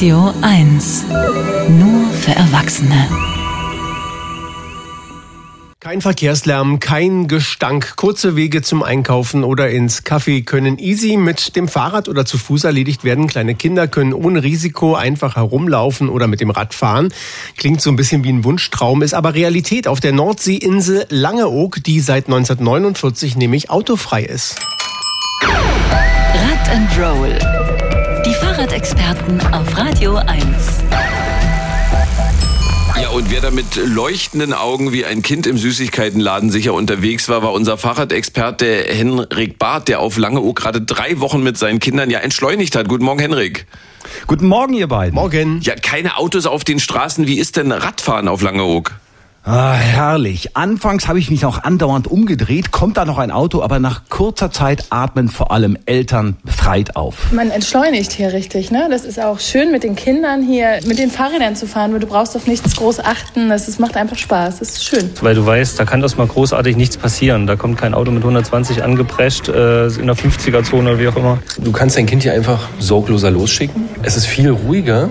Radio 1. Nur für Erwachsene. Kein Verkehrslärm, kein Gestank. Kurze Wege zum Einkaufen oder ins Café können easy mit dem Fahrrad oder zu Fuß erledigt werden. Kleine Kinder können ohne Risiko einfach herumlaufen oder mit dem Rad fahren. Klingt so ein bisschen wie ein Wunschtraum, ist aber Realität auf der Nordseeinsel Langeoog, die seit 1949 nämlich autofrei ist. Rad and Roll. Fahrradexperten auf Radio 1. Ja, und wer da mit leuchtenden Augen wie ein Kind im Süßigkeitenladen sicher unterwegs war, war unser Fahrradexperte Henrik Barth, der auf Langeoog gerade drei Wochen mit seinen Kindern ja entschleunigt hat. Guten Morgen, Henrik. Guten Morgen, ihr beiden. Morgen. Ja, keine Autos auf den Straßen. Wie ist denn Radfahren auf Langeoog? Ah, herrlich. Anfangs habe ich mich noch andauernd umgedreht, kommt da noch ein Auto, aber nach kurzer Zeit atmen vor allem Eltern befreit auf. Man entschleunigt hier richtig, ne? Das ist auch schön mit den Kindern hier mit den Fahrrädern zu fahren, weil du brauchst auf nichts groß achten. Das ist, macht einfach Spaß. Das ist schön. Weil du weißt, da kann erstmal großartig nichts passieren. Da kommt kein Auto mit 120 angeprescht, äh, in der 50er-Zone oder wie auch immer. Du kannst dein Kind hier einfach sorgloser losschicken. Es ist viel ruhiger.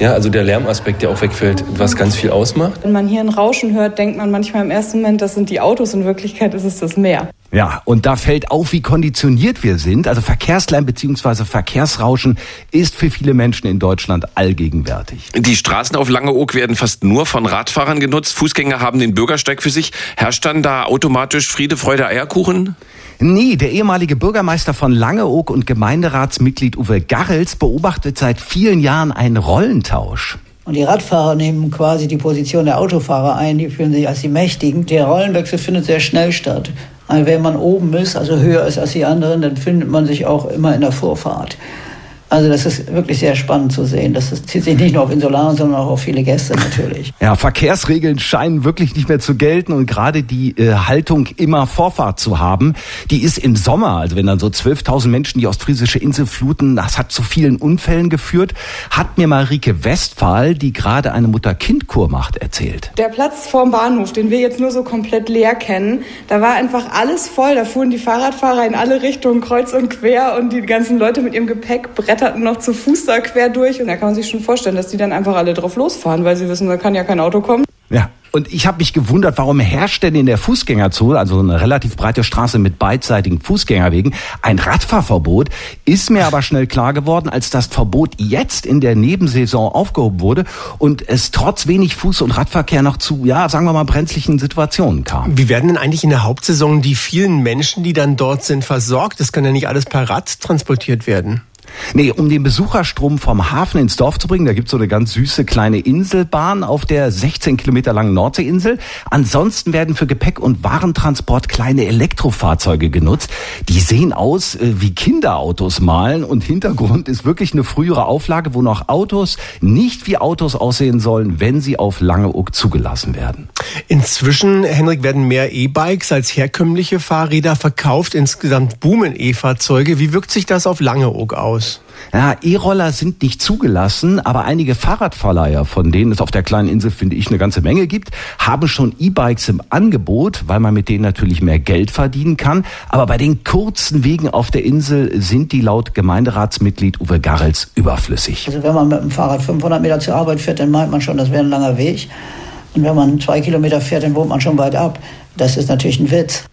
Ja, also der Lärmaspekt, der auch wegfällt, was ganz viel ausmacht. Wenn man hier ein Rauschen hört, denkt man manchmal im ersten Moment, das sind die Autos. In Wirklichkeit ist es das Meer. Ja, und da fällt auf, wie konditioniert wir sind. Also Verkehrslärm bzw. Verkehrsrauschen ist für viele Menschen in Deutschland allgegenwärtig. Die Straßen auf Langeoog werden fast nur von Radfahrern genutzt. Fußgänger haben den Bürgersteig für sich. Herrscht dann da automatisch Friede, Freude, Eierkuchen? Nee, der ehemalige Bürgermeister von Langeoog und Gemeinderatsmitglied Uwe Garrels beobachtet seit vielen Jahren einen Rollentausch. Und die Radfahrer nehmen quasi die Position der Autofahrer ein, die fühlen sich als die Mächtigen. Der Rollenwechsel findet sehr schnell statt. Also wenn man oben ist, also höher ist als die anderen, dann findet man sich auch immer in der Vorfahrt. Also das ist wirklich sehr spannend zu sehen. Das zieht sich nicht nur auf Insularen, sondern auch auf viele Gäste natürlich. Ja, Verkehrsregeln scheinen wirklich nicht mehr zu gelten und gerade die äh, Haltung immer Vorfahrt zu haben, die ist im Sommer, also wenn dann so 12.000 Menschen die ostfriesische Insel fluten, das hat zu vielen Unfällen geführt, hat mir Marike Westphal, die gerade eine Mutter-Kind-Kur macht, erzählt. Der Platz vorm Bahnhof, den wir jetzt nur so komplett leer kennen, da war einfach alles voll. Da fuhren die Fahrradfahrer in alle Richtungen kreuz und quer und die ganzen Leute mit ihrem Gepäck bretterten noch zu Fuß da quer durch. Und da kann man sich schon vorstellen, dass die dann einfach alle drauf losfahren, weil sie wissen, da kann ja kein Auto kommen. Ja, und ich habe mich gewundert, warum herrscht denn in der Fußgängerzone, also eine relativ breite Straße mit beidseitigen Fußgängerwegen, ein Radfahrverbot? Ist mir aber schnell klar geworden, als das Verbot jetzt in der Nebensaison aufgehoben wurde und es trotz wenig Fuß- und Radverkehr noch zu, ja, sagen wir mal, brenzlichen Situationen kam. Wie werden denn eigentlich in der Hauptsaison die vielen Menschen, die dann dort sind, versorgt? Das kann ja nicht alles per Rad transportiert werden. Nee, um den Besucherstrom vom Hafen ins Dorf zu bringen, da gibt's so eine ganz süße kleine Inselbahn auf der 16 Kilometer langen Nordseeinsel. Ansonsten werden für Gepäck und Warentransport kleine Elektrofahrzeuge genutzt. Die sehen aus äh, wie Kinderautos malen und Hintergrund ist wirklich eine frühere Auflage, wo noch Autos nicht wie Autos aussehen sollen, wenn sie auf Langeoog zugelassen werden. Inzwischen, Henrik, werden mehr E-Bikes als herkömmliche Fahrräder verkauft. Insgesamt boomen E-Fahrzeuge. Wie wirkt sich das auf Langeoog aus? Ja, E-Roller sind nicht zugelassen, aber einige Fahrradverleiher, von denen es auf der kleinen Insel, finde ich, eine ganze Menge gibt, haben schon E-Bikes im Angebot, weil man mit denen natürlich mehr Geld verdienen kann. Aber bei den kurzen Wegen auf der Insel sind die laut Gemeinderatsmitglied Uwe Garrels überflüssig. Also wenn man mit dem Fahrrad 500 Meter zur Arbeit fährt, dann meint man schon, das wäre ein langer Weg. Und wenn man zwei Kilometer fährt, dann wohnt man schon weit ab. Das ist natürlich ein Witz.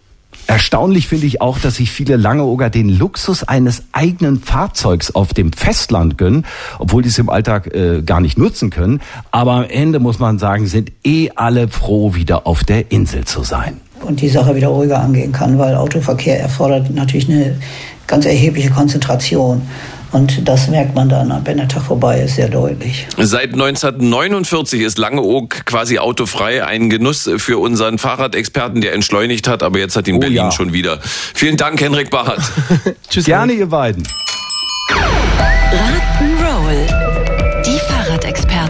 Erstaunlich finde ich auch, dass sich viele Langeoger den Luxus eines eigenen Fahrzeugs auf dem Festland gönnen, obwohl die es im Alltag äh, gar nicht nutzen können. Aber am Ende muss man sagen, sind eh alle froh, wieder auf der Insel zu sein. Und die Sache wieder ruhiger angehen kann, weil Autoverkehr erfordert natürlich eine ganz erhebliche Konzentration. Und das merkt man dann, wenn der Tag vorbei ist, sehr deutlich. Seit 1949 ist Langeoog quasi autofrei. Ein Genuss für unseren Fahrradexperten, der entschleunigt hat, aber jetzt hat ihn Oh Berlin ja. schon wieder. Vielen Dank, Henrik Barth. Tschüss. Gerne, ihr beiden.